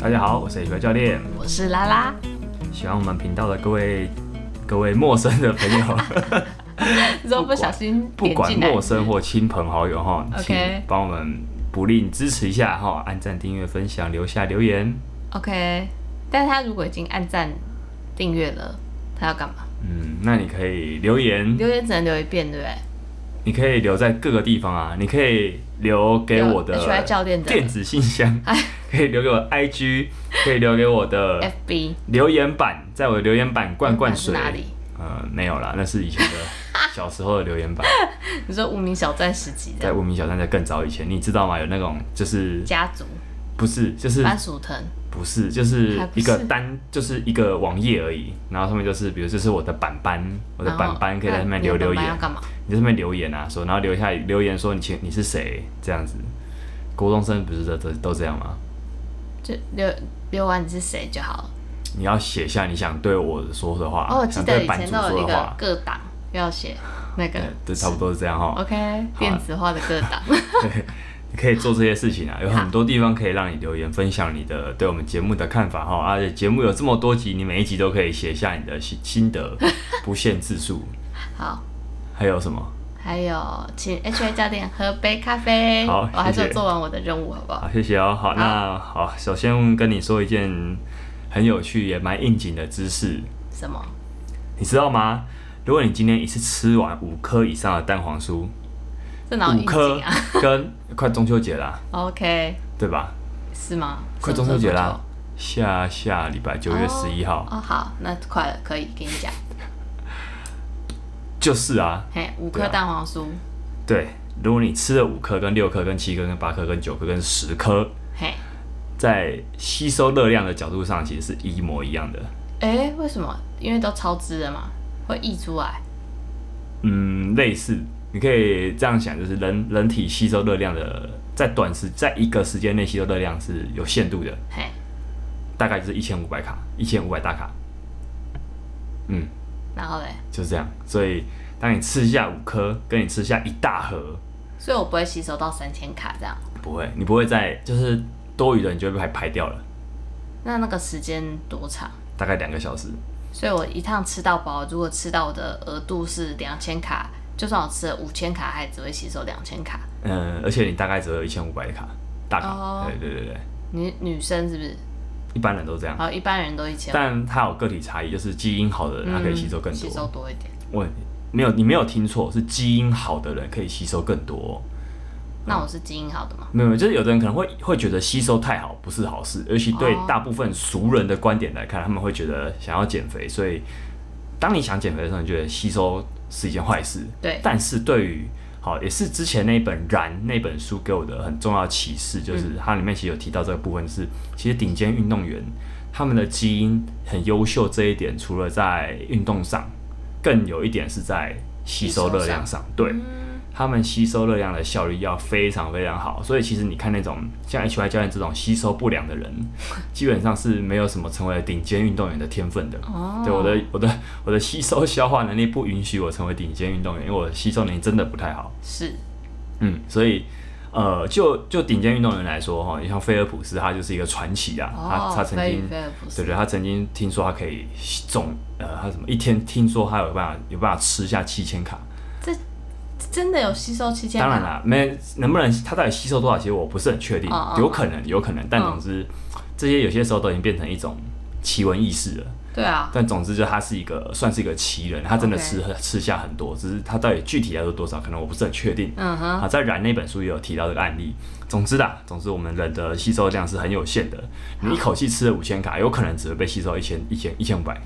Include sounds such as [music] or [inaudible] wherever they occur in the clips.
大家好，我是 H 教练。我是拉拉，喜欢我们频道的各位各位陌生的朋友，[laughs] 如果不小心不管陌，生或亲朋好友哈请帮我们不吝支持一下哈，按赞、订阅、分享、留下留言。OK，但是他如果已经按赞订阅了，他要干嘛？嗯，那你可以留言，留言只能留一遍，对不对？你可以留在各个地方啊，你可以留给我的留 HY 教练的电子信箱，[laughs] 可以留给我 IG，可以留给我的 FB 留言板，在我的留言板灌灌水。哪里？呃，没有啦，那是以前的小时候的留言板，[laughs] 你说无名小站时期的？在无名小站在更早以前，你知道吗？有那种就是家族？不是就是番薯藤，不是就是一个是单就是一个网页而已，然后上面就是比如这是我的板板，我的板板可以在上面留留言。你在上面留言啊，说然后留下留言说你请你是谁这样子，高中生不是都都都这样吗？就留留完你是谁就好了。你要写下你想对我说的话，哦，我记想得以前都有一个各档要写那个对，[laughs] 对，差不多是这样哈。OK 电子化的各档。[laughs] 你可以做这些事情啊，有很多地方可以让你留言分享你的对我们节目的看法哈。而且节目有这么多集，你每一集都可以写下你的心心得，不限字数。[laughs] 好，还有什么？还有请 HA 教练喝杯咖啡。好我还是有谢谢做完我的任务，好不好？好，谢谢哦。好，那好，首先跟你说一件很有趣也蛮应景的知识，什么？你知道吗？如果你今天一次吃完五颗以上的蛋黄酥，这哪五颗啊跟 [laughs] 快中秋节啦，？OK，对吧？是吗？快中秋节啦，下下礼拜九月十一号，哦，好，那快了，可以跟你讲。就是啊，嘿，五颗蛋黄酥，对，如果你吃了五颗、跟六颗、跟七颗、跟八颗、跟九颗、跟十颗，嘿，在吸收热量的角度上，其实是一模一样的。哎，为什么？因为都超支了嘛，会溢出来。嗯，类似，你可以这样想，就是人人体吸收热量的，在短时在一个时间内吸收热量是有限度的，嘿，大概就是一千五百卡，一千五百大卡。嗯，然后嘞，就是这样。所以当你吃下五颗，跟你吃下一大盒，所以我不会吸收到三千卡这样。不会，你不会再就是多余的，你就会被排排掉了，那那个时间多长？大概两个小时。所以我一趟吃到饱，如果吃到我的额度是两千卡，就算我吃了五千卡，还只会吸收两千卡。嗯，而且你大概只有一千五百卡大卡，哦对对对对，女女生是不是？一般人都这样，好，一般人都一千，但它有个体差异，就是基因好的人他可以吸收更嗯吸收多。多一点。我没有，你没有听错，是基因好的人可以吸收更多。那我是基因好的吗？没有，就是有的人可能会会觉得吸收太好不是好事，尤其对哦大部分俗人的观点来看，他们会觉得想要减肥，所以当你想减肥的时候，你觉得吸收是一件坏事。对，但是对于好，也是之前那一本《燃》那本书给我的很重要启示，就是它里面其实有提到这个部分是，其实顶尖运动员他们的基因很优秀这一点，除了在运动上，更有一点是在吸收热量上，对。他们吸收热量的效率要非常非常好，所以其实你看那种像 HY 教练这种吸收不良的人，[laughs] 基本上是没有什么成为顶尖运动员的天分的。哦，对我的我的我的吸收消化能力不允许我成为顶尖运动员，因为我的吸收能力真的不太好。是嗯，所以呃，就就顶尖运动员来说哈，你像菲尔普斯，他就是一个传奇啊。哦，他他曾经对对，他曾经听说他可以重呃，他什么一天听说他有办法有办法吃下七千卡。真的有吸收七千卡？当然啦，没能不能他到底吸收多少，其实我不是很确定，哦哦有可能有可能，但嗯总之、这些有些时候都已经变成一种奇闻异事了。对啊，但总之，就他是一个算是一个奇人，他真的吃吃下很多，只是他到底具体来说多少，可能我不是很确定。嗯哼，啊，在燃那本书也有提到这个案例。总之啦，总之我们人的吸收量是很有限的，你一口气吃了五千卡，有可能只会被吸收一千、一千、一千五百。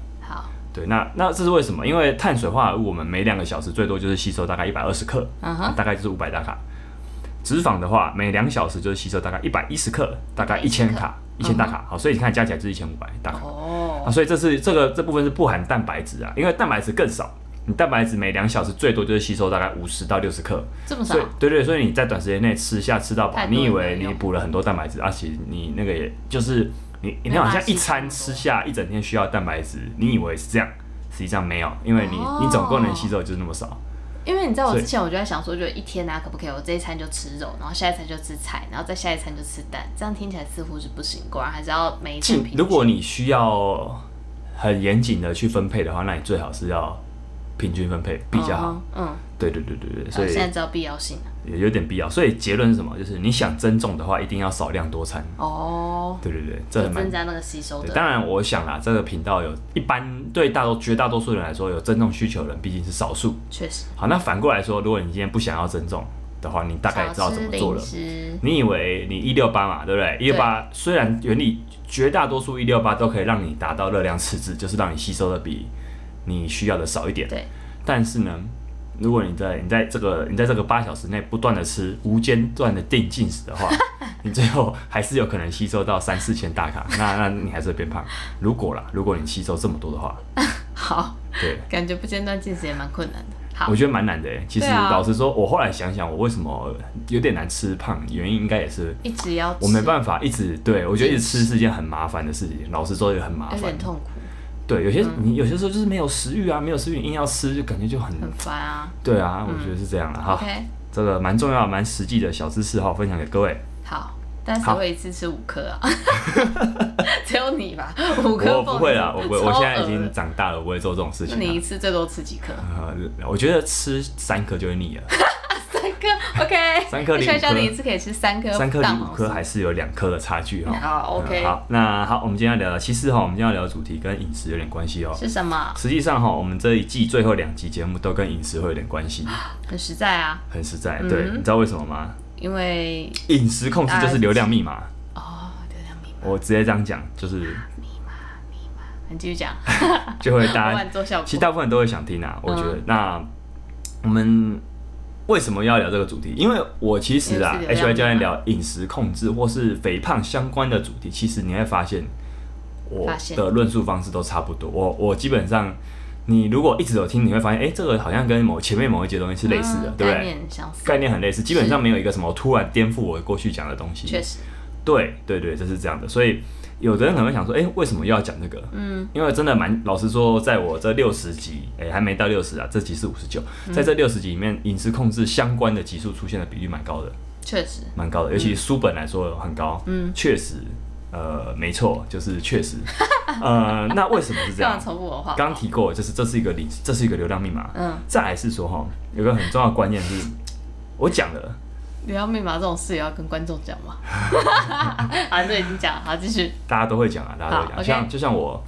好，对，那那这是为什么？因为碳水化合物我们每两个小时最多就是吸收大概一百二十克，大概就是五百大卡。脂肪的话，每两小时就是吸收大概一百一十克，大概一千卡，一千大卡。好，所以你看加起来就是一千五百大卡。哦，啊，所以这是这个这部分是不含蛋白质啊，因为蛋白质更少，你蛋白质每两小时最多就是吸收大概五十到六十克，这么少对对，所以你在短时间内吃下吃到饱你以为你补了很多蛋白质，而且你那个也就是你你好像一餐吃下一整天需要蛋白质，你以为是这样，实际上没有，因为你、你总共能吸收的就是那么少。因为你知道我之前我就在想说，就一天啊，可不可以我这一餐就吃肉，然后下一餐就吃菜，然后再下一餐就吃蛋，这样听起来似乎是不行。果然还是要每一餐平均。如果你需要很严谨的去分配的话，那你最好是要平均分配比较好。嗯，嗯，对对对对对，所以现在知道必要性了。也有点必要。所以结论是什么？就是你想增重的话，一定要少量多餐。哦，对对对，这很蛮增加那个吸收。当然，我想啦，这个频道有一般对大多绝大多数人来说，有增重需求的人毕竟是少数。确实，好，那反过来说，如果你今天不想要增重的话，你大概也知道怎么做了你以为你一六八嘛，对不对？一六八虽然原理绝大多数一六八都可以让你达到热量赤字，就是让你吸收的比你需要的少一点。对，但是呢，如果你在你在这个你在这个八小时内不断的吃无间断的定进食的话，[laughs] 你最后还是有可能吸收到三四千大卡，那那你还是会变胖。如果啦，如果你吸收这么多的话，[laughs] 好，对，感觉不间断进食也蛮困难的。好我，觉得蛮难的诶。其实老实说，我后来想想，我为什么有点难吃胖，原因应该也是一直要吃我没办法一直对我觉得一直吃是一件很麻烦的事情。老实说也很麻烦有点。痛苦，对，有些你有些时候就是没有食欲啊，没有食欲硬要吃，就感觉就很很烦啊。对啊，我觉得是这样的哈。OK，这个蛮重要、蛮实际的小知识哈，分享给各位。好，但是好会一次吃五颗啊？[laughs] 只有你吧？五颗我不会啦，我不会，我现在已经长大了，我不会做这种事情啦。你一次最多吃几颗？呃，我觉得吃三颗就会腻了，三 [laughs] 颗，OK。[laughs] 三颗离五颗小小你一次可以吃三颗，三颗离五颗还还是有两颗的差距哈。好，OK 嗯好，那好，我们今天要聊的，其实哈，我们今天要聊的主题跟饮食有点关系哦。是什么？实际上哈，我们这一季最后两集节目都跟饮食会有点关系，很实在啊，很实在。嗯对，你知道为什么吗？因为饮食控制就是流量密码。哦，流量密码，我直接这样讲，就是你继续讲，[laughs] 就会大家。[laughs] 其实大部分人都会想听啊，我觉得。嗯那我们为什么要聊这个主题？因为我其实啊，H Y 教练聊饮食控制或是肥胖相关的主题，其实你会发现我的论述方式都差不多。我我基本上，你如果一直有听，你会发现，哎、这个好像跟某前面某一节东西是类似的，嗯对不对？概念相似，概念很类似，基本上没有一个什么突然颠覆我过去讲的东西。确实，对对对，这是这样的。所以有的人可能会想说，哎、为什么又要讲这个？嗯，因为真的蛮老实说，在我这六十集，哎、还没到六十啊，这集是五十九，嗯。在这六十集里面，饮食控制相关的集数出现的比例蛮高的，确实，蛮高的，尤其书本来说很高，嗯，确实，呃，没错，就是确实，[laughs] 呃，那为什么是这样？重复我的话，刚提过，就是这是一个理，这是一个流量密码。嗯，再来是说哈，有个很重要的观念是，我讲了，流量密码这种事也要跟观众讲吗？好，[laughs] 这已经讲了，好，继续。大家都会讲啊，大家都会好讲，像就像我。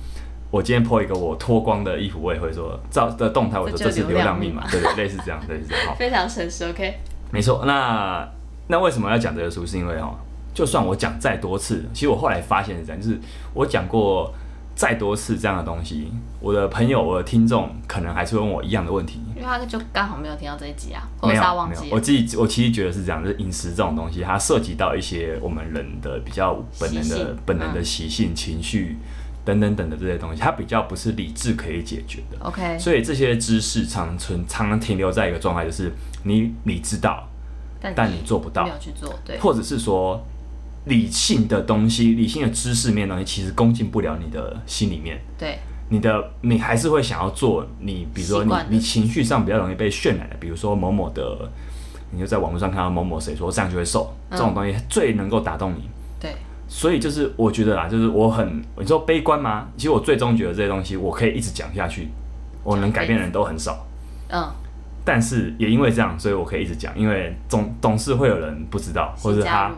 我今天 po 一个我脱光的衣服，我也会说照的动态，我说这是流流量密码量密码，对对，类似这样，类似这样。好，非常诚实，OK。没错，那那为什么要讲这个书？是因为哦，就算我讲再多次，其实我后来发现是这样，就是我讲过再多次这样的东西，我的朋友、我的听众可能还是会问我一样的问题。因为他就刚好没有听到这一集啊，或没有者他忘没有，我。自己我其实觉得是这样，就是饮食这种东西，它涉及到一些我们人的比较本能的本能的习性、情绪等等等的这些东西，它比较不是理智可以解决的。OK，所以这些知识常存常常停留在一个状态，就是你你知道，但但你做不到没有去做，对，或者是说理性的东西、理性的知识面的东西，其实攻进不了你的心里面。对，你的你还是会想要做你，比如说你你情绪上比较容易被渲染的，比如说某某的，你就在网络上看到某某谁说这样就会瘦，嗯这种东西最能够打动你。对，所以就是我觉得啦，就是我很你说悲观吗？其实我最终觉得这些东西我可以一直讲下去，我能改变的人都很少。嗯，但是也因为这样，所以我可以一直讲，因为总总是会有人不知道，或者是他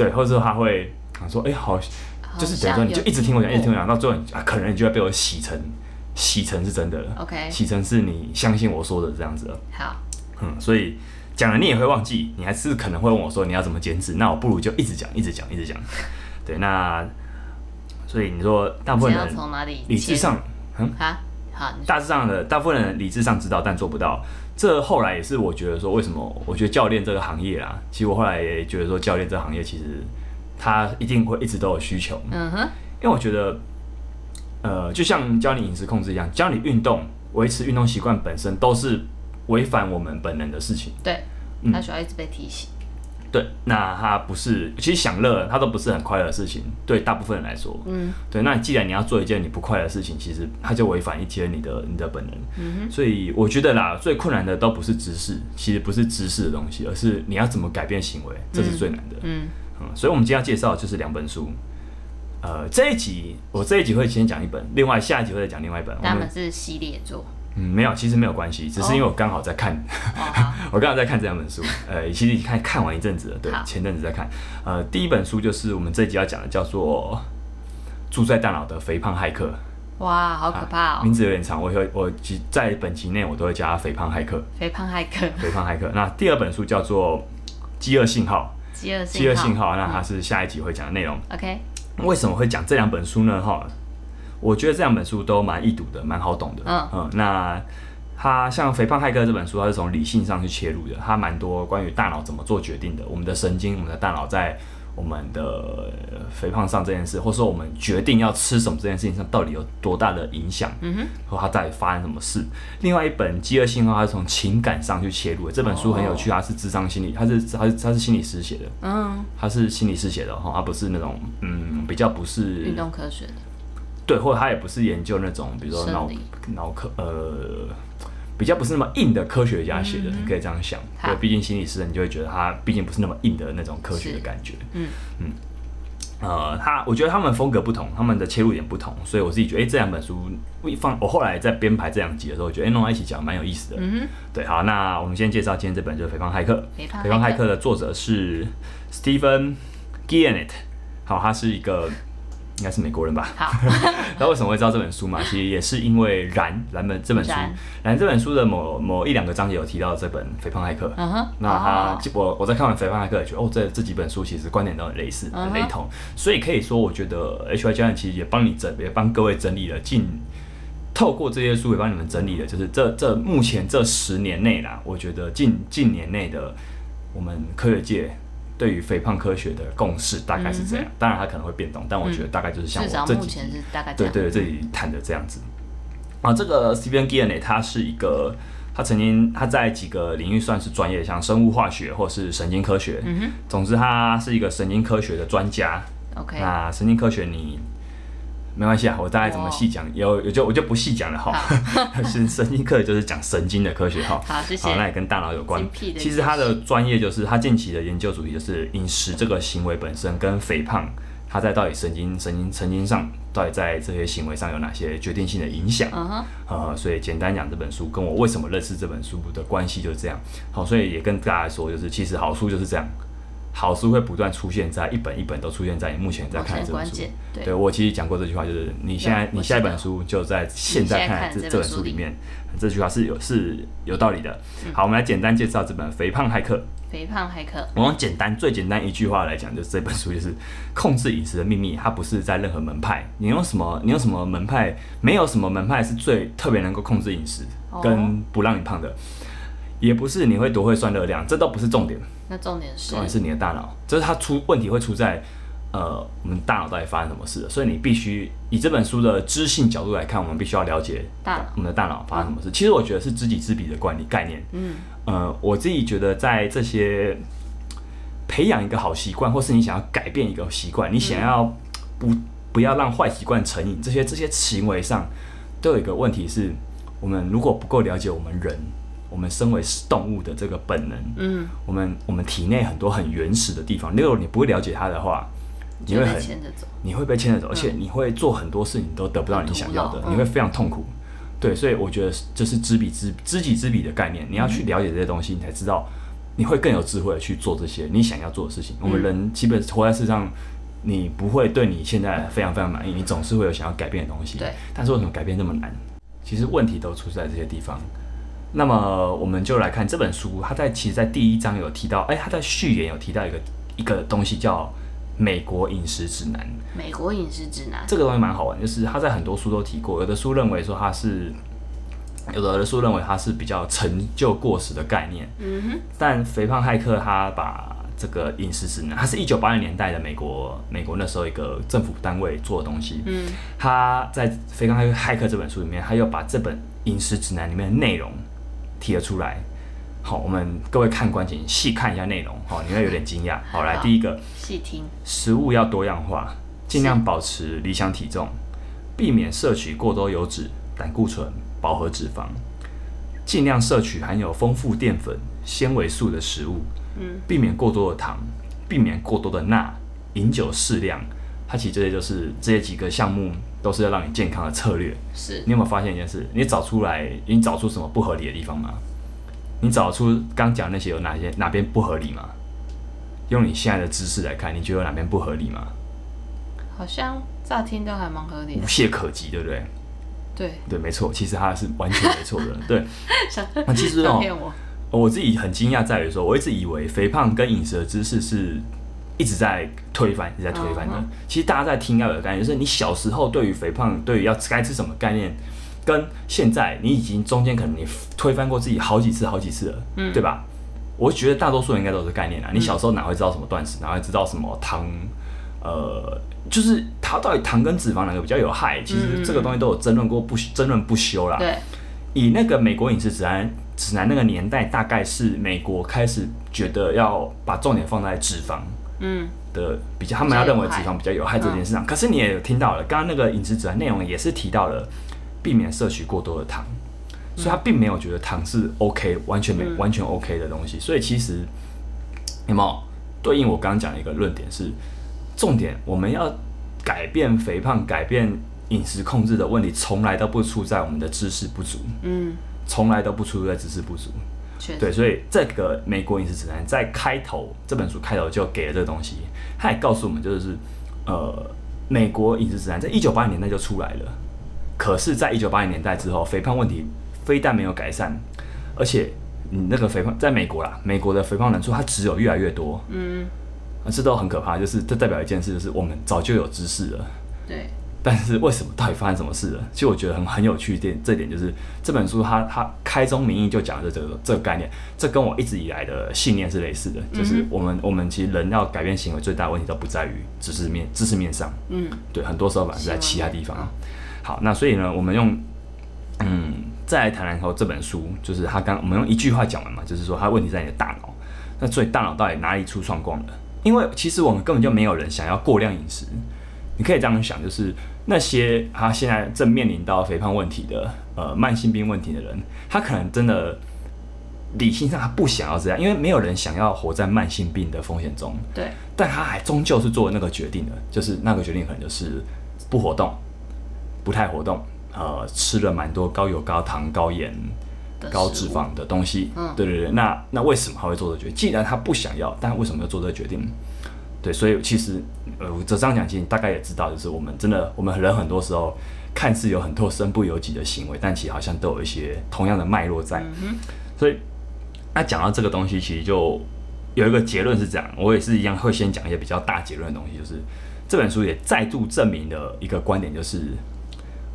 对，或者说他会想说，哎、好，就是等于说你就一直听我讲，一直听我讲，到最后你啊，可能你就会被我洗成洗成是真的了，OK，洗成是你相信我说的这样子了，好，嗯，所以讲了你也会忘记，你还是可能会问我说你要怎么减脂，那我不如就一直讲，一直讲，一直讲，对，那所以你说大部分人从哪里理智上，嗯，啊？好，大致上的大部分人理智上知道，但做不到。这后来也是我觉得说，为什么我觉得教练这个行业啊，其实我后来也觉得说，教练这个行业其实他一定会一直都有需求，嗯哼，因为我觉得，呃，就像教你饮食控制一样，教你运动、维持运动习惯本身都是违反我们本能的事情。对，嗯他需要一直被提醒。对，那它不是，其实享乐它都不是很快乐的事情，对大部分人来说，嗯，对。那既然你要做一件你不快乐的事情，其实它就违反一些你的你的本能。嗯所以我觉得啦，最困难的都不是知识，其实不是知识的东西，而是你要怎么改变行为，这是最难的。嗯，嗯，所以我们今天要介绍的就是两本书。呃，这一集我这一集会先讲一本，另外下一集会再讲另外一本。我们是系列作。嗯没有，其实没有关系，只是因为我刚好在看，[laughs] 我刚好在看这两本书。呃，其实看看完一阵子了，对，前阵子在看。呃，第一本书就是我们这一集要讲的，叫做《住在大脑的肥胖骇客》。哇，好可怕哦！名字有点长，我会我其在本集内我都会加肥胖骇客，肥胖骇客，[laughs] 肥胖骇客。那第二本书叫做《饥饿信号》，饥饿饥饿信号，那嗯它是下一集会讲的内容。OK，为什么会讲这两本书呢？哈，我觉得这两本书都蛮易读的，蛮好懂的。嗯。嗯那他像《肥胖骇客》这本书，他是从理性上去切入的，他蛮多关于大脑怎么做决定的，我们的神经，我们的大脑在我们的呃肥胖上这件事，或者说我们决定要吃什么这件事情上，到底有多大的影响，嗯哼，和它到底发生什么事。另外一本《饥饿信号》，它是从情感上去切入的，这本书很有趣，它是智商心理，它是它是它是心理师写的，嗯，它是心理师写的哈，它不是那种嗯比较不是运动科学的，对，或者他也不是研究那种，比如说脑脑科呃，比较不是那么硬的科学家写的，你可以这样想。对，毕竟心理师，你就会觉得他毕竟不是那么硬的那种科学的感觉。嗯嗯呃，他我觉得他们风格不同，他们的切入点不同，所以我自己觉得，哎、这两本书一放，我后来在编排这两集的时候，我觉得哎、弄在一起讲蛮有意思的。嗯对，好，那我们先介绍今天这本就是《肥胖骇客》。肥胖骇客的作者是 Stephen Guyenet，好，他是一个应该是美国人吧？好，[laughs] 那为什么会知道这本书嘛？其实也是因为《燃》燃本这本书，《燃燃》这本书的某某一两个章节有提到这本《肥胖骇客》。嗯哼，那他哦我我在看完《肥胖骇客》，也觉得哦，这这几本书其实观点都很类似，很雷同，所以可以说，我觉得 H Y 教练其实也帮你整，也帮各位整理了近，透过这些书也帮你们整理了，就是这这目前这十年内啦，我觉得近近年内的我们科学界对于肥胖科学的共识大概是这样，当然它可能会变动，但我觉得大概就是像我这目前是大概。对对，这里谈的这样子。啊，这个 Stephen g i a n e 他是一个，他曾经他在几个领域算是专业，像生物化学或是神经科学。嗯总之，他是一个神经科学的专家。，OK，那神经科学你没关系啊，我大概怎么细讲，有有就我就不细讲了哈。神神经科学就是讲神经的科学哈。好，谢好，那。也跟大脑有关其实他的专业就是他近期的研究主题就是饮食这个行为本身跟肥胖，它在到底神经神经神经上到底在这些行为上有哪些决定性的影响。嗯哼，呃，所以简单讲这本书跟我为什么认识这本书的关系就是这样。好，所以也跟大家说，就是其实好书就是这样，好书会不断出现在一本一本都出现在你目前在看的这本书。对对我其实讲过这句话，就是你现在你下一本书就在现在看的这这本书里面，这句话是有是有道理的。嗯好，我们来简单介绍这本《肥胖骇客》。肥胖骇客，我用简单最简单一句话来讲，就是这本书就是控制饮食的秘密。它不是在任何门派，你用什么你用什么门派，没有什么门派是最特别能够控制饮食哦跟不让你胖的，也不是你会多会算热量，这都不是重点。那重点是重点是你的大脑，就是它出问题会出在呃我们大脑到底发生什么事了，所以你必须以这本书的知性角度来看，我们必须要了解大脑我们的大脑发生什么事。其实我觉得是知己知彼的观念概念。嗯，呃，我自己觉得在这些培养一个好习惯，或是你想要改变一个习惯，你想要不不要让坏习惯成瘾，这些这些行为上都有一个问题是，我们如果不够了解我们人，我们身为动物的这个本能，嗯，我们我们体内很多很原始的地方，如果你不会了解它的话，你会很牵着走。你会被牵着走，而且你会做很多事情都得不到你想要的你会非常痛苦。对，所以我觉得这是知彼知知己知彼的概念，你要去了解这些东西，你才知道你会更有智慧去做这些你想要做的事情。我们人基本活在世上，你不会对你现在非常非常满意，你总是会有想要改变的东西。对，但是为什么改变这么难？其实问题都出在这些地方。那么我们就来看这本书，它在其实，在第一章有提到，哎，它在序言有提到一个一个东西叫美国饮食指南。美国饮食指南，这个东西蛮好玩，就是他在很多书都提过，有的书认为说它是，有的书认为它是比较陈旧过时的概念，嗯哼，但肥胖骇客他把这个饮食指南，它是一九八零年代的美国美国那时候一个政府单位做的东西，嗯，他在《肥胖骇客》这本书里面，他又把这本饮食指南里面的内容提了出来。好，我们各位看官请细看一下内容，好，你会有点惊讶。[laughs] 好，来好第一个，细听，食物要多样化，尽量保持理想体重，避免摄取过多油脂、胆固醇、饱和脂肪，尽量摄取含有丰富淀粉、纤维素的食物，嗯，避免过多的糖，避免过多的钠，饮酒适量。它其实这些就是这些几个项目都是要让你健康的策略。是你有没有发现一件事？你找出来，你找出什么不合理的地方吗？你找出刚讲那些有哪些哪边不合理吗？用你现在的知识来看，你觉得哪边不合理吗？好像乍听都还蛮合理的无，懈可击，对不对？对，对，没错，其实它是完全没错的。对，[laughs] 想那其实哦，我自己很惊讶在于说，我一直以为肥胖跟饮食的知识是一直在推翻，一直在推翻的。嗯其实大家在听要有的概念，就是你小时候对于肥胖，对于要该吃什么概念，跟现在你已经中间可能你推翻过自己好几次、好几次了，嗯对吧？我觉得大多数人应该都是概念啊。你小时候哪会知道什么断食，哪会知道什么糖？呃，就是它到底糖跟脂肪哪个比较有害？其实这个东西都有争论过不争论不休啦。对，以那个美国饮食指南指南那个年代，大概是美国开始觉得要把重点放在脂肪嗯，的比较，他们要认为脂肪比较有害这件事上。可是你也有听到了，刚刚那个饮食指南内容也是提到了避免摄取过多的糖，所以他并没有觉得糖是 OK 完全没、嗯完全 OK 的东西。所以其实有没有对应我刚刚讲的一个论点是，重点我们要改变肥胖、改变饮食控制的问题，从来都不出在我们的知识不足。嗯，从来都不出在知识不足。对，所以这个美国饮食指南在开头这本书开头就给了这个东西，它也告诉我们，就是呃，美国饮食指南在一九八零年代就出来了，可是，在一九八零年代之后，肥胖问题非但没有改善，而且你那个肥胖在美国啦，美国的肥胖人数它只有越来越多，嗯，啊这都很可怕，就是这代表一件事，就是我们早就有知识了。对，但是为什么到底发生什么事了？其实我觉得很很有趣的点，这点就是这本书它它开宗明义就讲的这个这个概念，这跟我一直以来的信念是类似的，就是我们我们其实人要改变行为最大的问题都不在于知识面知识面上，嗯，对，很多时候反而是在其他地方。好，那所以呢，我们用嗯再来谈谈后这本书，就是他刚我们用一句话讲完嘛，就是说他问题在你的大脑。那所以大脑到底哪里出状况了？因为其实我们根本就没有人想要过量饮食。你可以这样想，就是那些他现在正面临到肥胖问题的呃慢性病问题的人，他可能真的理性上他不想要这样，因为没有人想要活在慢性病的风险中。对，但他还终究是做了那个决定的，就是那个决定可能就是不活动，不太活动，呃，吃了蛮多高油、高糖、高盐、高脂肪的东西。嗯对对对，那那为什么他会做这决定？既然他不想要，但为什么要做这个决定？对，所以其实呃，这样讲，其实你大概也知道，就是我们真的，我们人很多时候看似有很多身不由己的行为，但其实好像都有一些同样的脉络在。嗯所以那讲到这个东西，其实就有一个结论是这样，我也是一样会先讲一些比较大结论的东西，就是这本书也再度证明了一个观点，就是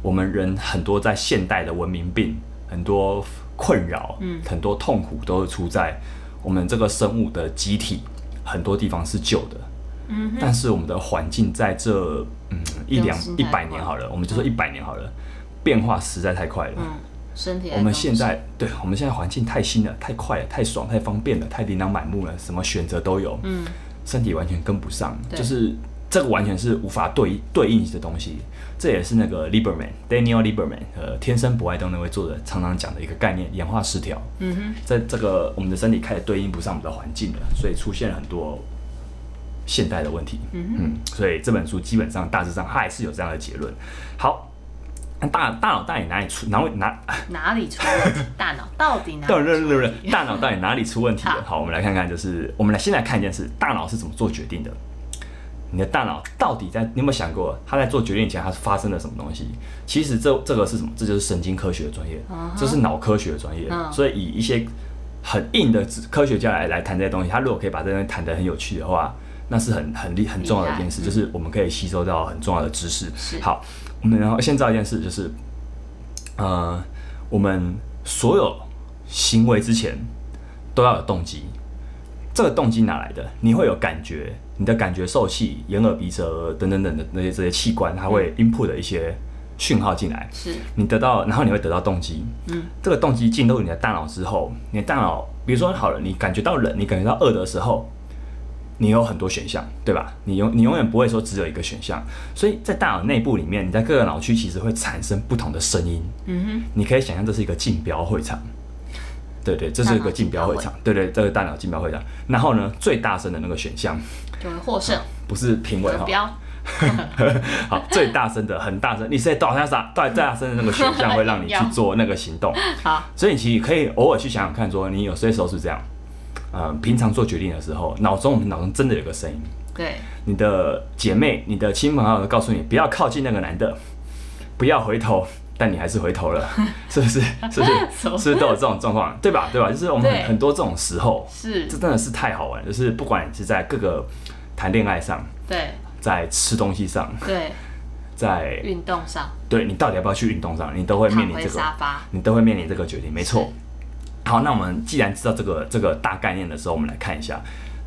我们人很多在现代的文明病，很多困扰，嗯很多痛苦都是出在我们这个生物的机体很多地方是旧的，嗯，但是我们的环境在这嗯一两一百年好了，我们就说一百年好了，变化实在太快了。嗯，身体我们现在对我们现在环境太新了，太快了，太爽，太方便了，太琳琅满目了，什么选择都有，嗯，身体完全跟不上，就是这个完全是无法对对应的东西。这也是那个 Lieberman Daniel Lieberman 呃天生不爱动那位作者常常讲的一个概念，演化失调。嗯哼，在这个我们的身体开始对应不上我们的环境了，所以出现了很多现代的问题。嗯，嗯，所以这本书基本上大致上它还是有这样的结论。好，那大大脑到底哪里出哪里哪 [laughs] 哪里出问题？大脑到底哪 [laughs] 大脑到底哪里出问题了？好好，我们来看看，就是我们来先来看一件事，大脑是怎么做决定的。你的大脑到底在？你有没有想过，他在做决定前，他是发生了什么东西？其实这这个是什么？这就是神经科学的专业这是脑科学的专业。嗯所以以一些很硬的科学家来来谈这些东西，他如果可以把这些东西谈得很有趣的话，那是很很厉很重要的一件事，就是我们可以吸收到很重要的知识。是好，我们然后先知道一件事，就是呃，我们所有行为之前都要有动机。这个动机哪来的？你会有感觉，你的感觉受器、眼、耳、鼻、舌等等等的那些这些器官，它会 input 的一些讯号进来，是你得到，然后你会得到动机。嗯，这个动机进入你的大脑之后，你的大脑，比如说好了，你感觉到冷，你感觉到饿的时候，你有很多选项，对吧？你永你永远不会说只有一个选项，所以在大脑内部里面，你在各个脑区其实会产生不同的声音。嗯哼，你可以想象这是一个竞标会场，对对，这是一个竞标会场，对对，这个大脑竞标会场。然后呢，最大声的那个选项就会获胜，不是评委哈，[laughs] 好，最大声的很大声，你是到底啥？到底最大声的那个选项会让你去 [laughs] 做那个行动。好，所以你其实可以偶尔去想想看，说你有些时候是这样，呃，平常做决定的时候，脑中我们脑中真的有个声音，对，你的姐妹、你的亲朋好友告诉你不要靠近那个男的，不要回头，但你还是回头了，[laughs] 是不是？是不是？是不是都有这种状况，对吧？对吧？就是我们很很多这种时候，是这，真的是太好玩。就是不管你是在各个谈恋爱上，对在吃东西上，对，在运动上对你到底要不要去运动上，你都会面临这个，你都会面临这个决定，没错。好，那我们既然知道这个这个大概念的时候，我们来看一下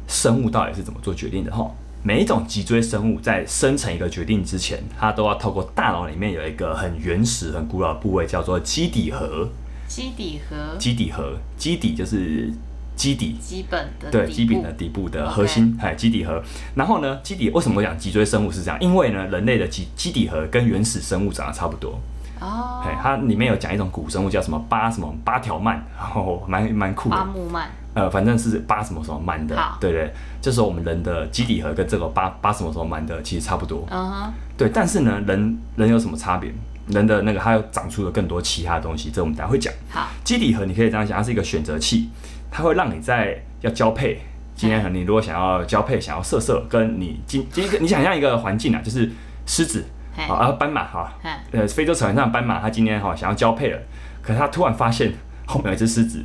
生物到底是怎么做决定的哈。每一种脊椎生物在生成一个决定之前，它都要透过大脑里面有一个很原始、很古老的部位，叫做基底核。基底核基底核，基底就是基底，基本的对，底基本的底部的核心，哎，基底核。然后呢，基底为什么我讲脊椎生物是这样？因为呢，人类的基基底核跟原始生物长得差不多。哦，哎，它里面有讲一种古生物叫什么八什么八条鳗，然 [laughs] 后蛮蛮酷的。八木鳗，呃，反正是八什么什么鳗的好，对对。这时候我们人的基底核跟这个八八什么什么鳗的其实差不多。嗯哼，对，但是呢，人人有什么差别？人的那个它又长出了更多其他的东西，这我们等下会讲。好，基底核你可以这样想，它是一个选择器，它会让你在要交配。今天你如果想要交配，想要色色，跟你今今天你想象一个环境啊，就是狮子嘿。啊，啊斑马哈，呃，非洲草原上的斑马，它今天哈想要交配了，可是它突然发现后面有一只狮子，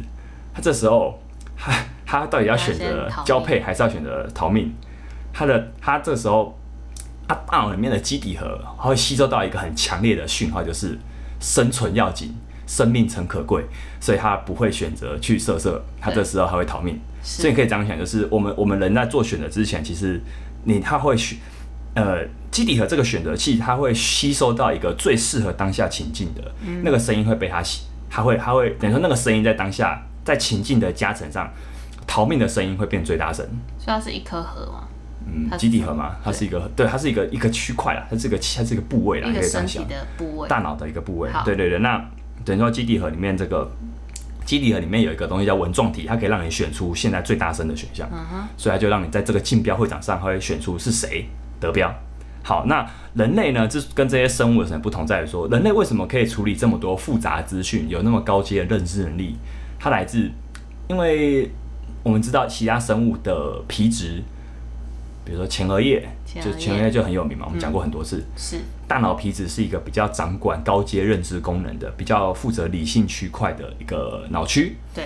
它这时候它它到底要选择交配还是要选择逃命？它的它这时候它大脑里面的基底核它会吸收到一个很强烈的讯号，就是生存要紧，生命诚可贵，所以它不会选择去色色，它这时候还会逃命。所以你可以这样想，就是我们我们人在做选择之前，其实你他会选，呃，基底核这个选择器，它会吸收到一个最适合当下情境的、那个声音，会被它吸，它会它会等于说那个声音在当下在情境的加成上，逃命的声音会变最大声。所以它是一颗核吗，嗯基底核嘛，它是一个对，它是一个一个区块啦，它是一个它是一个部位啦，一个。身体的部位，大脑的一个部位。对对对，那等于说基底核里面这个基底核里面有一个东西叫纹状体，它可以让你选出现在最大声的选项，嗯哼，所以它就让你在这个竞标会场上它会选出是谁得标。好，那人类呢，这跟这些生物有什么不同？在于说，人类为什么可以处理这么多复杂的资讯，有那么高阶的认知能力？它来自，因为我们知道其他生物的皮质，比如说前额叶，前额叶就前额叶就很有名嘛，我们讲过很多次。是大脑皮质是一个比较掌管高阶认知功能的、比较负责理性区块的一个脑区。对，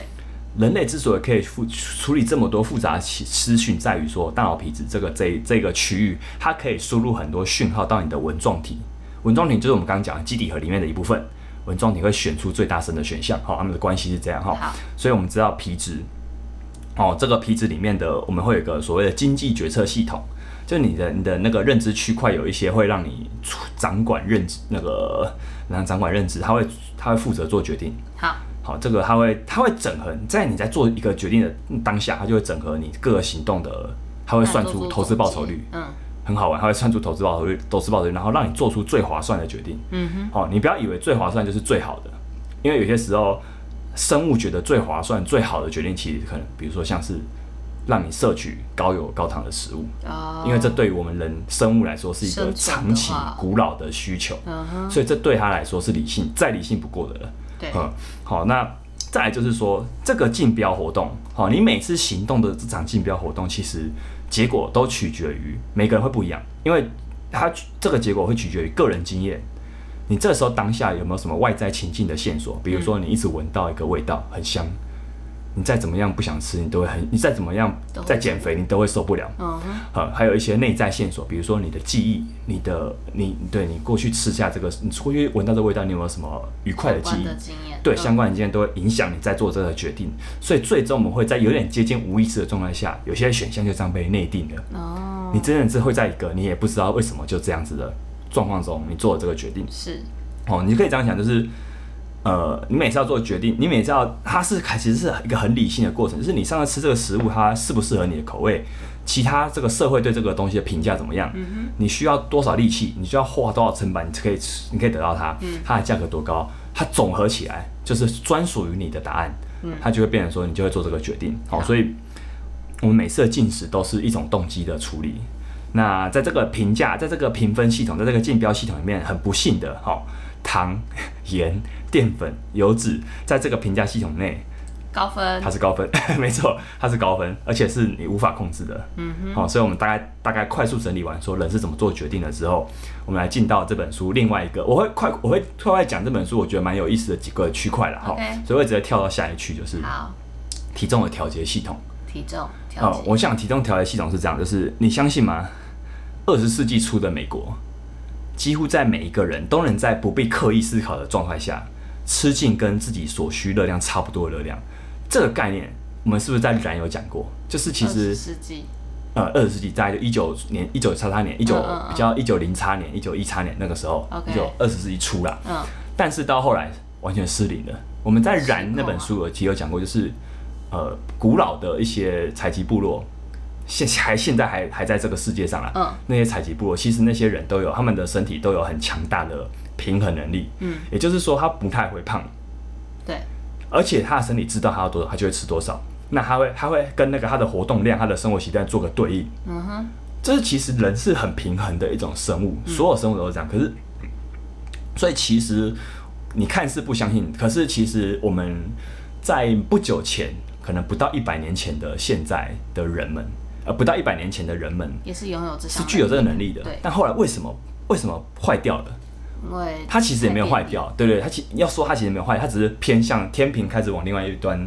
人类之所以可以复处理这么多复杂的资资讯，在于说大脑皮质这个这这个区域，它可以输入很多讯号到你的纹状体。纹状体就是我们刚刚讲的基底核里面的一部分。纹状体会选出最大声的选项，好，它们的关系是这样哈好。所以我们知道皮质，哦，这个皮质里面的我们会有一个所谓的经济决策系统，就你的你的那个认知区块有一些会让你掌管认知那个，然后掌管认知，它会它会负责做决定。好，好，这个它会它会整合，在你在做一个决定的当下，它就会整合你各个行动的，它会算出投资报酬率，嗯很好玩，它会算出投资报酬率，投资报酬率，然后让你做出最划算的决定。嗯哼，好，你不要以为最划算就是最好的，因为有些时候生物觉得最划算、最好的决定，其实可能比如说像是让你摄取高油高糖的食物，哦，因为这对于我们人生物来说是一个长期古老的需求，嗯哼，所以这对他来说是理性，再理性不过的了。对，嗯，好，那再来就是说，这个竞标活动，好，你每次行动的这场竞标活动，其实结果都取决于每个人会不一样，因为它这个结果会取决于个人经验。你这时候当下有没有什么外在情境的线索？比如说，你一直闻到一个味道很香，你再怎么样不想吃，你都会很；你再怎么样在减肥，你都会受不了。嗯还有一些内在线索，比如说你的记忆，你的你对你过去吃下这个，你过去闻到这味道，你有没有什么愉快的记忆？的经验，对，嗯相关的经验都会影响你在做这个决定，所以最终我们会在有点接近无意识的状态下，有些选项就这样被内定了。哦，你真的是会在一个你也不知道为什么就这样子的状况中，你做了这个决定。是哦，你可以这样想，就是呃，你每次要做决定，你每次要，它是其实是一个很理性的过程，就是你上次吃这个食物，它适不适合你的口味，其他这个社会对这个东西的评价怎么样，你需要多少力气，你需要花多少成本，你可以吃，你可以得到它，它的价格多高，它总合起来就是专属于你的答案，它就会变成说你就会做这个决定。好，所以我们每次的进食都是一种动机的处理。那在这个评价，在这个评分系统，在这个竞标系统里面，很不幸的，哈，糖、[laughs] 盐、淀粉、油脂，在这个评价系统内，高分，它是高分，[laughs] 没错，它是高分，而且是你无法控制的。嗯哼。好，所以我们大概大概快速整理完，说人是怎么做决定的之后，我们来进到这本书另外一个，我会快，我会快快讲这本书，我觉得蛮有意思的几个区块了，哈。所以会直接跳到下一区，就是好，体重的调节系统。体重。哦，我想体重调节系统是这样，就是你相信吗？二十世纪初的美国，几乎在每一个人都能在不必刻意思考的状态下，吃进跟自己所需热量差不多的热量。这个概念，我们是不是在燃有讲过？就是其实，世纪，呃，二十世纪大概就一九年、一九叉叉年、一九比较一九零叉年、一九一叉年那个时候，就二十世纪初了。嗯，但是到后来完全失灵了。我们在燃那本书其实有讲过，就是呃，古老的一些采集部落。现还现在还还在这个世界上啊，嗯，那些采集部落其实那些人都有他们的身体都有很强大的平衡能力，嗯，也就是说他不太会胖，对，而且他的身体知道他要多少，他就会吃多少，那他会他会跟那个他的活动量、他的生活习惯做个对应，嗯哼，这是其实人是很平衡的一种生物，所有生物都是这样，可是，所以其实你看似不相信，可是其实我们在不久前，可能不到一百年前的现在的人们。呃，不到一百年前的人们也是拥有这是具有这个能力的，对。但后来为什么为什么坏掉了？因为它其实也没有坏掉，对对，它其要说它其实没有坏，它只是偏向天平开始往另外一端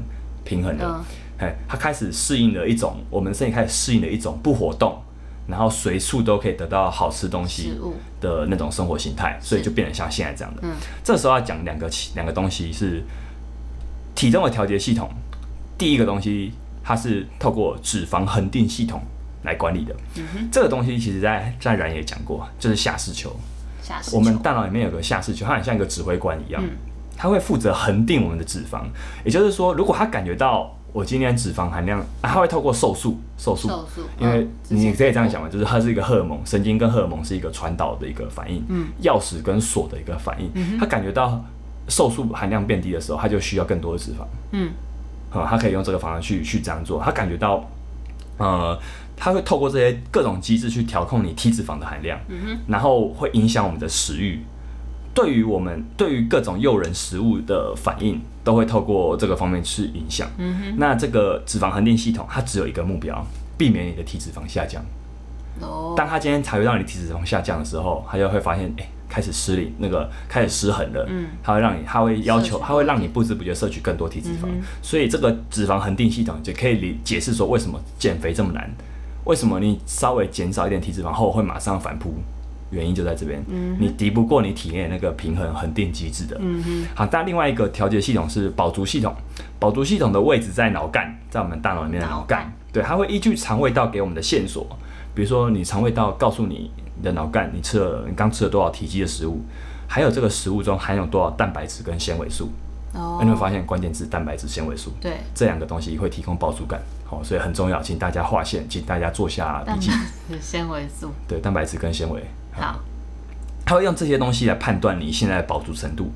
平衡了。哎，它开始适应了一种我们身体开始适应了一种不活动，然后随处都可以得到好吃东西的那种生活形态，所以就变得像现在这样的。嗯，这时候要讲两个两个东西是体重的调节系统，第一个东西。它是透过脂肪恒定系统来管理的。这个东西其实在在然也讲过，就是下视球。下视球。我们大脑里面有个下视球，它很像一个指挥官一样，它会负责恒定我们的脂肪。也就是说，如果它感觉到我今天脂肪含量，它会透过瘦素，瘦素，瘦素，因为你可以这样想嘛，就是它是一个荷尔蒙，神经跟荷尔蒙是一个传导的一个反应，嗯，钥匙跟锁的一个反应。它感觉到瘦素含量变低的时候，它就需要更多的脂肪，嗯。呃，他可以用这个方式去去这样做，它感觉到，呃，他会透过这些各种机制去调控你体脂肪的含量，嗯然后会影响我们的食欲，对于我们对于各种诱人食物的反应，都会透过这个方面去影响，嗯那这个脂肪恒定系统，它只有一个目标，避免你的体脂肪下降。哦。当它今天才会让你体脂肪下降的时候，它就会发现，哎。开始失灵，那个开始失衡了，嗯，它会让你，它会要求，它会让你不知不觉摄取更多体脂肪，所以这个脂肪恒定系统就可以理解释说为什么减肥这么难，为什么你稍微减少一点体脂肪后会马上反扑，原因就在这边，嗯，你敌不过你体内那个平衡恒定机制的，嗯哼，好，但另外一个调节系统是饱足系统，饱足系统的位置在脑干，在我们大脑里面的脑干，对，它会依据肠胃道给我们的线索，比如说你肠胃道告诉你。你的脑干，你吃了，你刚吃了多少体积的食物？还有这个食物中含有多少蛋白质跟纤维素？哦，你会发现关键字蛋白质、纤维素，对，这两个东西会提供饱足感，好，所以很重要，请大家划线，请大家做下笔记。纤维素，对，蛋白质跟纤维，好，他会用这些东西来判断你现在的饱足程度，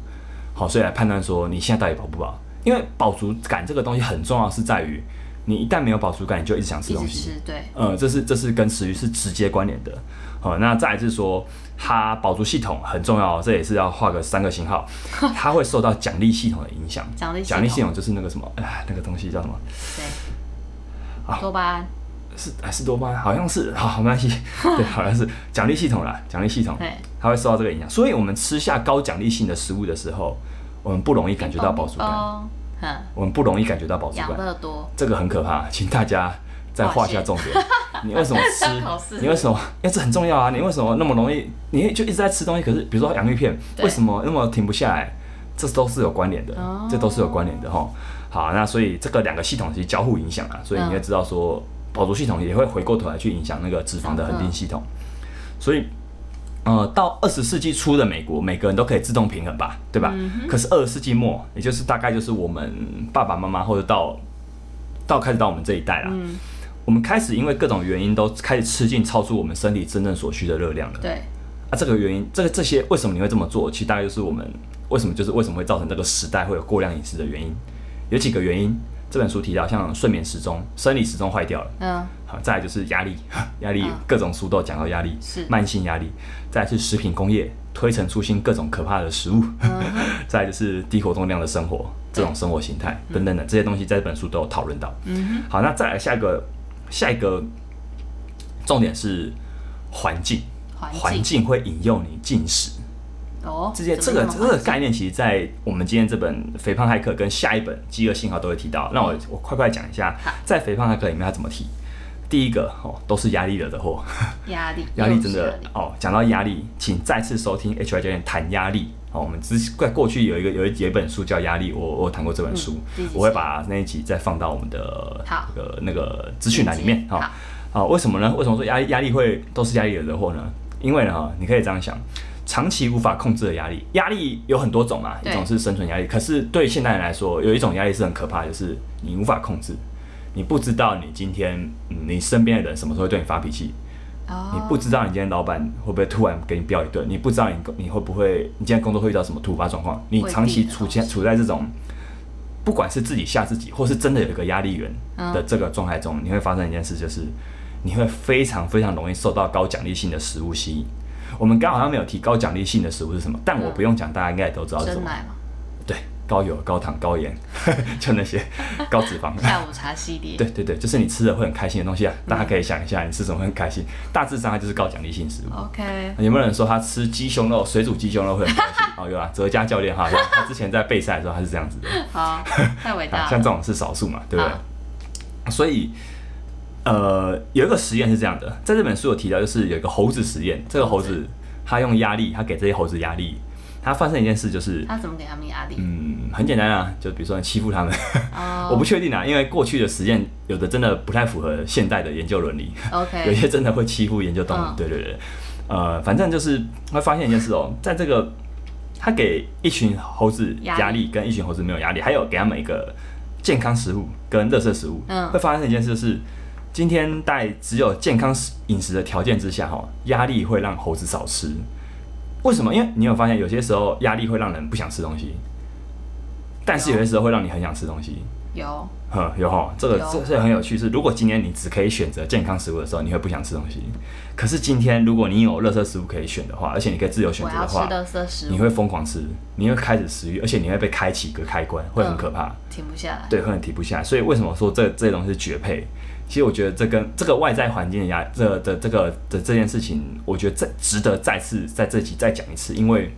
好，所以来判断说你现在到底饱不饱？因为饱足感这个东西很重要，是在于你一旦没有饱足感，你就一直想吃东西，对，呃，这是这是跟食欲是直接关联的。好，那再是说，它饱足系统很重要，这也是要画个三个星号。[laughs] 它会受到奖励系统的影响。奖励奖励系统就是那个什么，哎，那个东西叫什么？对，啊，多巴胺是还是多巴胺？好像是，[laughs] 好，没关系。[laughs] 对，好像是奖励系统啦，奖励系统，它会受到这个影响。所以我们吃下高奖励性的食物的时候，我们不容易感觉到饱足感。我们不容易感觉到饱足感。多，这个很可怕，请大家。再画下重点，[laughs] 你为什么吃？你为什么？因为这很重要啊！你为什么那么容易？你就一直在吃东西，可是比如说洋芋片，为什么那么停不下来？这都是有关联的，这都是有关联的哈。好，那所以这个两个系统其实交互影响啊，所以你会知道说，饱足系统也会回过头来去影响那个脂肪的恒定系统。所以呃，到二十世纪初的美国，每个人都可以自动平衡吧，对吧？可是二十世纪末，也就是大概就是我们爸爸妈妈或者到到开始到我们这一代啦，我们开始因为各种原因都开始吃进超出我们身体真正所需的热量了。对，啊，这个原因，这个这些为什么你会这么做？其实大概就是我们为什么就是为什么会造成这个时代会有过量饮食的原因，有几个原因。这本书提到，像睡眠时钟、生理时钟坏掉了，嗯，好，再来就是压力，[laughs] 压力嗯。各种书都有讲到压力，是。慢性压力，再来是食品工业推陈出新各种可怕的食物，嗯。[laughs] 再来就是低活动量的生活这种生活形态等等的这些东西，在这本书都有讨论到。嗯好，那再来下一个下一个重点是环境，哼，环境会引诱你进食。哦，这些这个这个概念，其实，在我们今天这本《肥胖骇客》跟下一本《饥饿信号》都会提到。那我我快快讲一下，在《肥胖骇客》里面他怎么提。第一个哦，都是压力惹的祸，[laughs] 压力，压力真的哦。讲到压力，请再次收听 H Y 教练谈压力。哦，我们之在过去有一个有一有一本书叫《压力》，我我谈过这本书我会把那一集再放到我们的那个那个资讯栏里面。好哈，好，为什么呢？为什么说压力压力会都是压力惹的祸呢？因为呢，哈，你可以这样想，长期无法控制的压力，压力有很多种嘛，一种是生存压力，可是对现代人来说，有一种压力是很可怕的，就是你无法控制，你不知道你今天、嗯你身边的人什么时候会对你发脾气，哦，你不知道你今天老板会不会突然给你飙一顿，你不知道你你会不会你今天工作会遇到什么突发状况，你长期处在处在这种。不管是自己吓自己，或是真的有一个压力源嗯的这个状态中，你会发生一件事，就是你会非常非常容易受到高奖励性的食物吸引。我们刚好像没有提高奖励性的食物是什么，但我不用讲，大家应该也都知道是什么。真奶嘛，对，高油、高糖、高盐，[laughs] 就那些高脂肪。[laughs] 下午茶系列，对对对，就是你吃了会很开心的东西啊！大家可以想一下，你吃什么会很开心？大致上它就是高奖励性食物。，OK，有没有人说他吃鸡胸肉、水煮鸡胸肉会很开心？[laughs] 哦，有啊，哲嘉教练哈，他他之前在备赛的时候他是这样子的。好，太伟大像这种是少数嘛，对不好对？所以，呃，有一个实验是这样的，在这本书有提到，就是有一个猴子实验，这个猴子他用压力，他给这些猴子压力，他发生一件事就是，他怎么给他们压力？嗯，很简单啊，就比如说你欺负他们，哦，[laughs] 我不确定啊，因为过去的实验有的真的不太符合现代的研究伦理，[laughs] 有 OK，些真的会欺负研究动物，嗯对对对，呃，反正就是会发现一件事哦，在这个他给一群猴子压力。跟一群猴子没有压力，还有给他们一个健康食物跟垃圾食物，嗯。会发生一件事就是，今天在只有健康食饮食的条件之下，哈，压力会让猴子少吃。为什么？因为你有发现，有些时候压力会让人不想吃东西，但是有些时候会让你很想吃东西。有，呵，有哈，这个有这这很有趣。是如果今天你只可以选择健康食物的时候，你会不想吃东西。可是今天如果你有垃圾食物可以选的话，而且你可以自由选择的话，你会疯狂吃，你会开始食欲，而且你会被开启一个开关，会很可怕，停不下来，对，会很停不下来。所以为什么说这这些东西是绝配？其实我觉得这跟这个外在环境的压，这的这个的这件事情，我觉得再值得再次在这集再讲一次，因为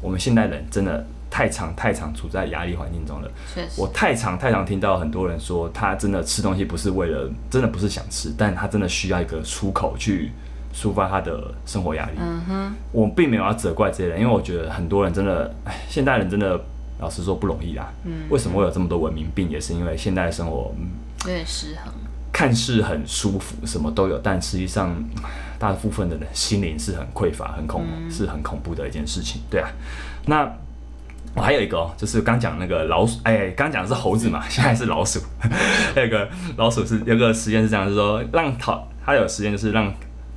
我们现代人真的太常太常处在压力环境中了。确实，我太常太常听到很多人说，他真的吃东西不是为了，真的不是想吃，但他真的需要一个出口去抒发他的生活压力。嗯哼，我并没有要责怪这些人，因为我觉得很多人真的，哎，现代人真的，老实说不容易啦。嗯，为什么会有这么多文明病，也是因为现代生活，嗯，有点失衡，看似很舒服，什么都有，但实际上，大部分的人心灵是很匮乏、很恐、是很恐怖的一件事情。对啊，那我还有一个哦，就是刚讲那个老鼠，哎，刚讲的是猴子嘛，[laughs] 现在是老鼠。[laughs] 还有一个老鼠是有个实验是这样，就是说让讨，它有实验就是让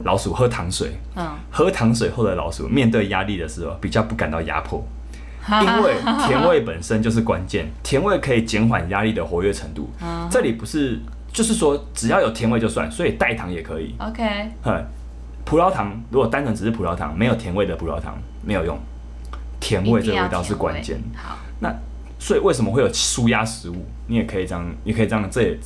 老鼠喝糖水，嗯，喝糖水后的老鼠面对压力的时候比较不感到压迫，[laughs] 因为甜味本身就是关键，甜味可以减缓压力的活跃程度。嗯这里不是，就是说只要有甜味就算，所以代糖也可以。OK，哼，葡萄糖如果单纯只是葡萄糖，没有甜味的葡萄糖没有用，甜味这个味道是关键好，那所以为什么会有舒压食物？你也可以这样，你可以这样，这也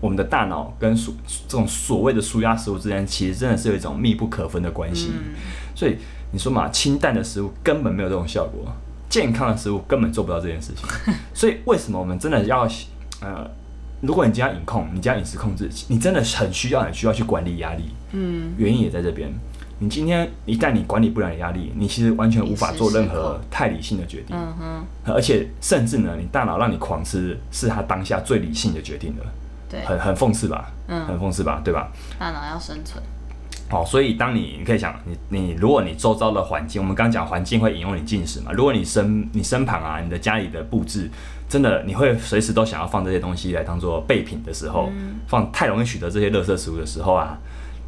我们的大脑跟所这种所谓的舒压食物之间，其实真的是有一种密不可分的关系。嗯，所以你说嘛，清淡的食物根本没有这种效果，健康的食物根本做不到这件事情。[laughs] 所以为什么我们真的要呃，如果你今天饮控，你今天饮食控制，你真的很需要很需要去管理压力，嗯，原因也在这边。你今天一旦你管理不了压力，你其实完全无法做任何太理性的决定，嗯哼，而且甚至呢，你大脑让你狂吃，是他当下最理性的决定的，对，很很讽刺吧？嗯。很讽刺吧？对吧？大脑要生存，哦，所以当你你可以想，你你如果你周遭的环境，我们刚刚讲环境会引诱你进食嘛，如果你身你身旁啊，你的家里的布置，真的你会随时都想要放这些东西来当做备品的时候，放太容易取得这些垃圾食物的时候啊，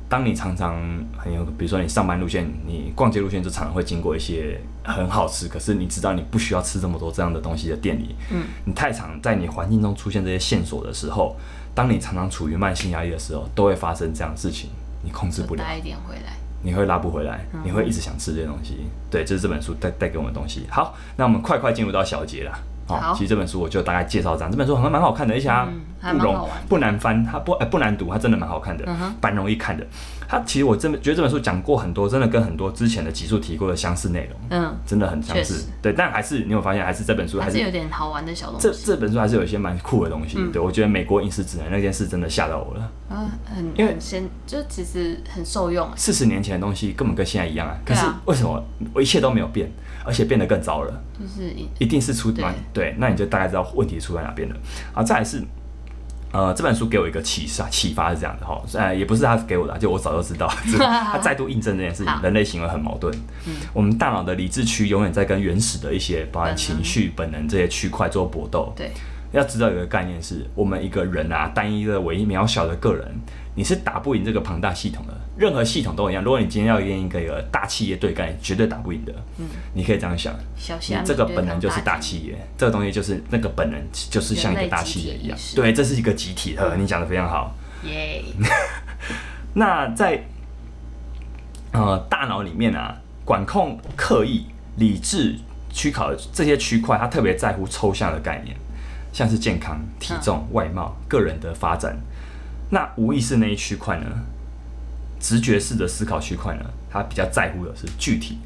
当你常常很有，比如说你上班路线，你逛街路线就常常会经过一些很好吃，可是你知道你不需要吃这么多这样的东西的店里，嗯，你太常在你环境中出现这些线索的时候，当你常常处于慢性压力的时候，都会发生这样的事情，你控制不了。带一点回来。你会拉不回来，你会一直想吃这些东西。对，这是这本书带带给我们的东西。好，那我们快快进入到小节了。好其实这本书我就大概介绍这样。这本书好像蛮好看的，而且它不容不难翻，它不哎不难读，它真的蛮好看的蛮容易看的。它其实我真的觉得这本书讲过很多，真的跟很多之前的集数提过的相似内容，嗯，真的很相似。对，但还是你有发现，还是这本书还是有点好玩的小东这西。这本书还是有一些蛮酷的东西。嗯对我觉得美国饮食指南那件事真的吓到我了。啊，很因为很先，就其实很受用。四十年前的东西根本跟现在一样啊，可是为什么我一切都没有变，而且变得更糟了？就是一一定是出对嘛？对，那你就大概知道问题出在哪边了。啊，再来是，呃，这本书给我一个启示啊，启发是这样的哈，呃，也不是他给我的啊，就我早就知道，[laughs] 他再度印证这件事情，人类行为很矛盾。嗯我们大脑的理智区永远在跟原始的一些，包含情绪、本能这些区块做搏斗。对，要知道有一个概念是，我们一个人啊，单一的唯一渺小的个人，你是打不赢这个庞大系统的。任何系统都一样，如果你今天要跟一个一个大企业对干，你绝对打不赢的。嗯，你可以这样想，你这个本能就是大企业，这个东西就是那个本能，就是像一个大企业一样对，这是一个集体。的，你讲的非常好。耶，[laughs] 那在呃大脑里面啊，管控、刻意、理智、区考这些区块，它特别在乎抽象的概念，像是健康、体重、外貌、个人的发展。那无意识那一区块呢，直觉式的思考区块呢，它比较在乎的是具体、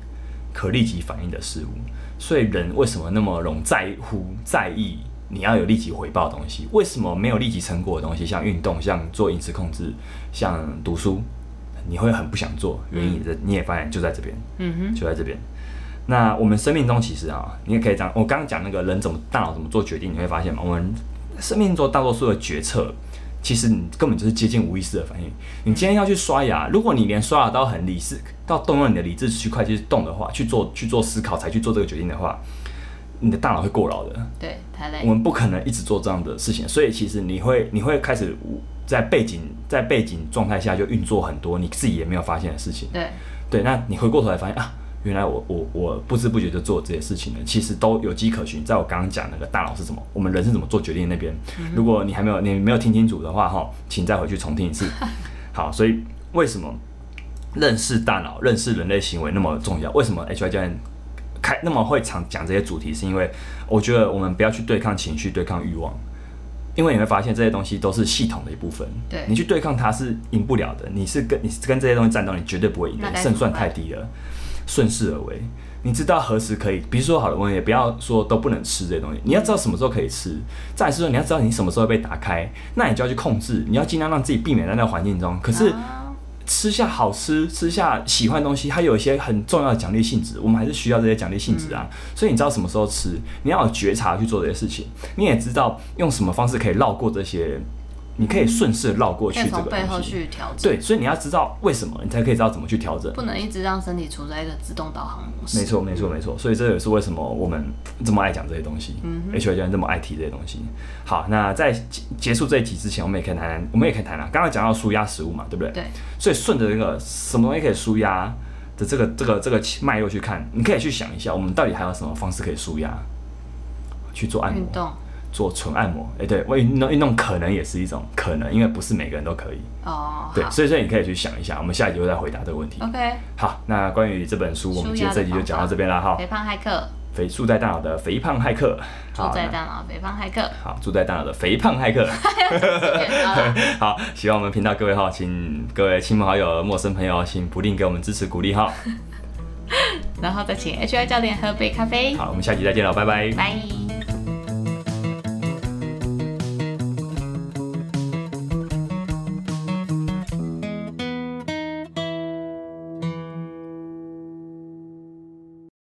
可立即反应的事物。所以人为什么那么容在乎、在意你要有立即回报的东西？为什么没有立即成果的东西，像运动、像做饮食控制、像读书，你会很不想做？原因也在你也发现就在这边，嗯哼就在这边。那我们生命中其实啊，你也可以讲，我刚刚讲那个人怎么大脑怎么做决定，你会发现嘛，我们生命中大多数的决策，其实你根本就是接近无意识的反应。你今天要去刷牙，如果你连刷牙都很理智，到动用你的理智区块去动的话，去做去做思考才去做这个决定的话，你的大脑会过劳的。对，太累我。们不可能一直做这样的事情，所以其实你会你会开始在背景在背景状态下就运作很多你自己也没有发现的事情。对，对，那你回过头来发现啊，原来我我我不知不觉就做这些事情了，其实都有迹可循。在我刚刚讲那个大脑是什么，我们人是怎么做决定那边，如果你还没有你没有听清楚的话哈，请再回去重听一次。[laughs] 好，所以为什么认识大脑、认识人类行为那么重要？为什么 HY 教练开那么会常讲这些主题？是因为我觉得我们不要去对抗情绪、对抗欲望。因为你会发现这些东西都是系统的一部分，对你去对抗它是赢不了的。你是跟你跟这些东西战斗，你绝对不会赢的胜算太低了。顺势而为，你知道何时可以，比如说好了，我们也不要说都不能吃这些东西，你要知道什么时候可以吃。再来是说你要知道你什么时候会被打开，那你就要去控制，你要尽量让自己避免在那个环境中。可是啊吃下好吃，吃下喜欢的东西，它有一些很重要的奖励性质，我们还是需要这些奖励性质啊。所以你知道什么时候吃，你要有觉察去做这些事情，你也知道用什么方式可以绕过这些，你可以顺势绕过去这个从背后。去调整，对，所以你要知道为什么，你才可以知道怎么去调整。不能一直让身体处在一个自动导航模式。没错，没错，没错。所以这也是为什么我们这么爱讲这些东西、嗯 h Y 教练这么爱提这些东西。好，那在结结束这一集之前，我们也可以谈谈，我们也可以谈谈。刚刚讲到舒压食物嘛，对不对？对。所以顺着这个什么东西可以舒压的这个这个这个脉络去看，你可以去想一下，我们到底还有什么方式可以舒压？去做按摩运，动做纯按摩。哎、对，我运动运动可能也是一种可能，因为不是每个人都可以。哦，对，所以所以你可以去想一下，我们下一集会再回答这个问题。，OK，好，那关于这本书，我们今天这集就讲到这边啦。哈。肥胖骇客，肥住在大脑的肥胖骇客，住在大脑，肥胖骇客，好住在大脑的肥胖骇客。[laughs] [laughs] 好，希望我们频道各位哈，请各位亲朋好友、陌生朋友，请不吝给我们支持鼓励哈。[laughs] 然后再请 HI 教练喝杯咖啡，好，我们下集再见了，拜拜。拜。